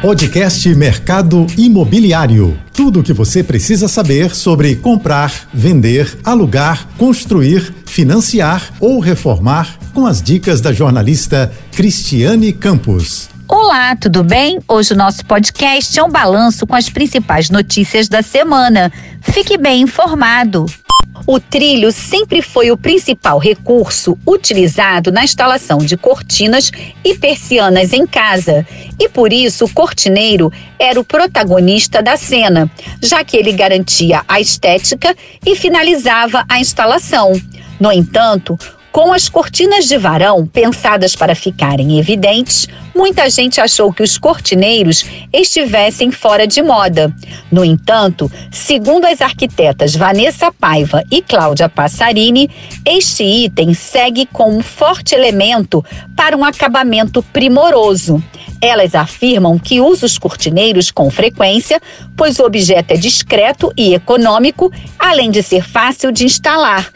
Podcast Mercado Imobiliário. Tudo o que você precisa saber sobre comprar, vender, alugar, construir, financiar ou reformar com as dicas da jornalista Cristiane Campos. Olá, tudo bem? Hoje o nosso podcast é um balanço com as principais notícias da semana. Fique bem informado. O trilho sempre foi o principal recurso utilizado na instalação de cortinas e persianas em casa, e por isso o cortineiro era o protagonista da cena, já que ele garantia a estética e finalizava a instalação. No entanto, com as cortinas de varão pensadas para ficarem evidentes, muita gente achou que os cortineiros estivessem fora de moda. No entanto, segundo as arquitetas Vanessa Paiva e Cláudia Passarini, este item segue com um forte elemento para um acabamento primoroso. Elas afirmam que usa os cortineiros com frequência, pois o objeto é discreto e econômico, além de ser fácil de instalar.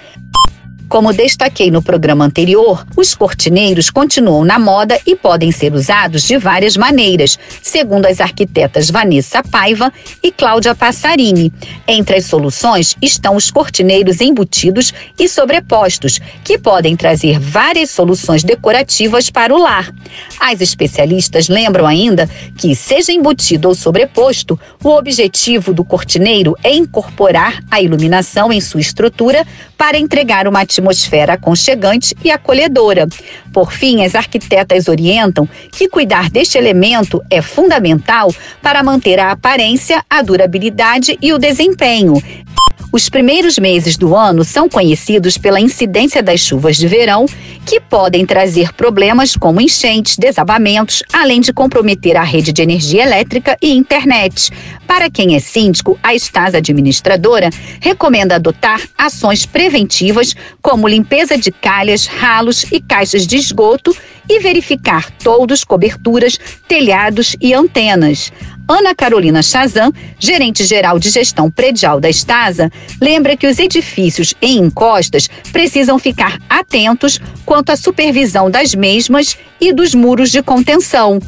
Como destaquei no programa anterior, os cortineiros continuam na moda e podem ser usados de várias maneiras, segundo as arquitetas Vanessa Paiva e Cláudia Passarini. Entre as soluções estão os cortineiros embutidos e sobrepostos, que podem trazer várias soluções decorativas para o lar. As especialistas lembram ainda que, seja embutido ou sobreposto, o objetivo do cortineiro é incorporar a iluminação em sua estrutura para entregar uma atmosfera aconchegante e acolhedora. Por fim, as arquitetas orientam que cuidar deste elemento é fundamental para manter a aparência, a durabilidade e o desempenho. Os primeiros meses do ano são conhecidos pela incidência das chuvas de verão, que podem trazer problemas como enchentes, desabamentos, além de comprometer a rede de energia elétrica e internet. Para quem é síndico, a Estasa Administradora recomenda adotar ações preventivas, como limpeza de calhas, ralos e caixas de esgoto e verificar toldos, coberturas, telhados e antenas. Ana Carolina Chazan, gerente geral de gestão predial da Estasa, lembra que os edifícios em encostas precisam ficar atentos quanto à supervisão das mesmas e dos muros de contenção.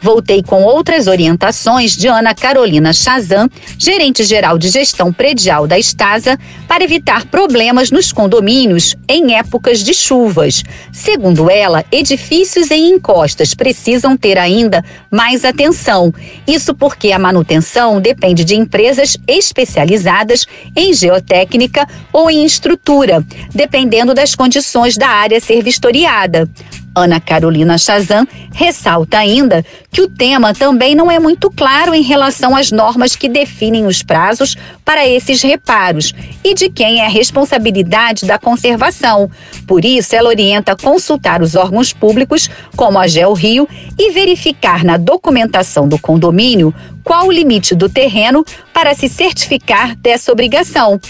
Voltei com outras orientações de Ana Carolina Chazan, gerente geral de gestão predial da Estasa, para evitar problemas nos condomínios em épocas de chuvas. Segundo ela, edifícios em encostas precisam ter ainda mais atenção. Isso porque a manutenção depende de empresas especializadas em geotécnica ou em estrutura, dependendo das condições da área ser vistoriada. Ana Carolina Chazan ressalta ainda que o tema também não é muito claro em relação às normas que definem os prazos para esses reparos e de quem é a responsabilidade da conservação. Por isso, ela orienta consultar os órgãos públicos, como a Geo Rio, e verificar na documentação do condomínio qual o limite do terreno para se certificar dessa obrigação.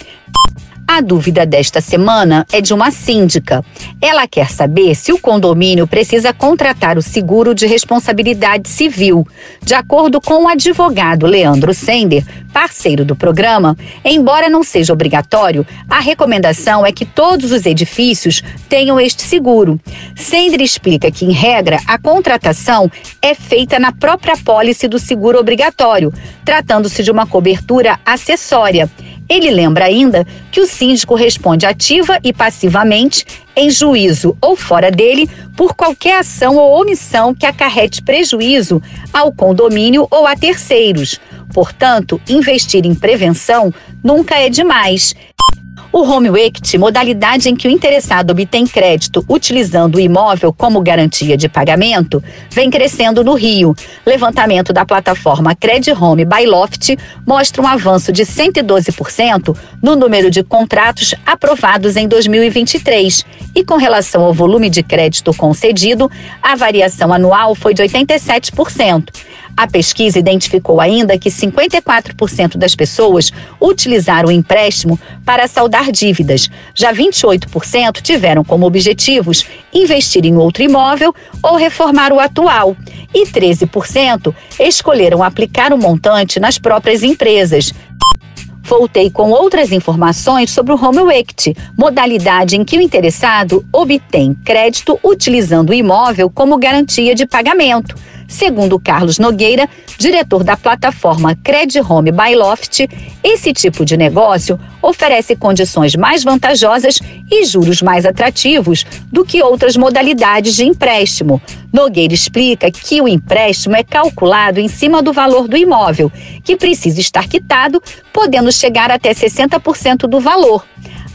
A dúvida desta semana é de uma síndica. Ela quer saber se o condomínio precisa contratar o seguro de responsabilidade civil. De acordo com o advogado Leandro Sender, parceiro do programa, embora não seja obrigatório, a recomendação é que todos os edifícios tenham este seguro. Sender explica que, em regra, a contratação é feita na própria pólice do seguro obrigatório, tratando-se de uma cobertura acessória. Ele lembra ainda que o síndico responde ativa e passivamente, em juízo ou fora dele, por qualquer ação ou omissão que acarrete prejuízo ao condomínio ou a terceiros. Portanto, investir em prevenção nunca é demais. O Home Equity, modalidade em que o interessado obtém crédito utilizando o imóvel como garantia de pagamento, vem crescendo no Rio. Levantamento da plataforma Credit Home by Loft mostra um avanço de 112% no número de contratos aprovados em 2023. E com relação ao volume de crédito concedido, a variação anual foi de 87%. A pesquisa identificou ainda que 54% das pessoas utilizaram o empréstimo para saldar dívidas. Já 28% tiveram como objetivos investir em outro imóvel ou reformar o atual. E 13% escolheram aplicar o montante nas próprias empresas. Voltei com outras informações sobre o Home Equity, modalidade em que o interessado obtém crédito utilizando o imóvel como garantia de pagamento. Segundo Carlos Nogueira, diretor da plataforma Credit Home by Loft, esse tipo de negócio oferece condições mais vantajosas e juros mais atrativos do que outras modalidades de empréstimo. Nogueira explica que o empréstimo é calculado em cima do valor do imóvel, que precisa estar quitado, podendo chegar até 60% do valor.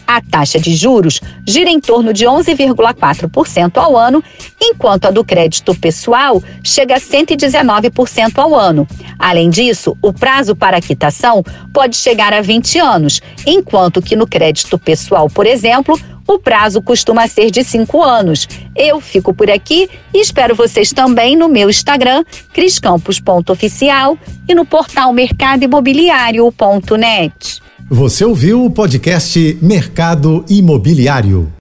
A taxa de juros gira em torno de 11,4% ao ano, enquanto a do crédito pessoal chega a 119% ao ano. Além disso, o prazo para quitação pode chegar a 20 anos, enquanto que no crédito pessoal, por exemplo, o prazo costuma ser de 5 anos. Eu fico por aqui e espero vocês também no meu Instagram, criscampos.oficial e no portal mercadoimobiliário.net. Você ouviu o podcast Mercado Imobiliário.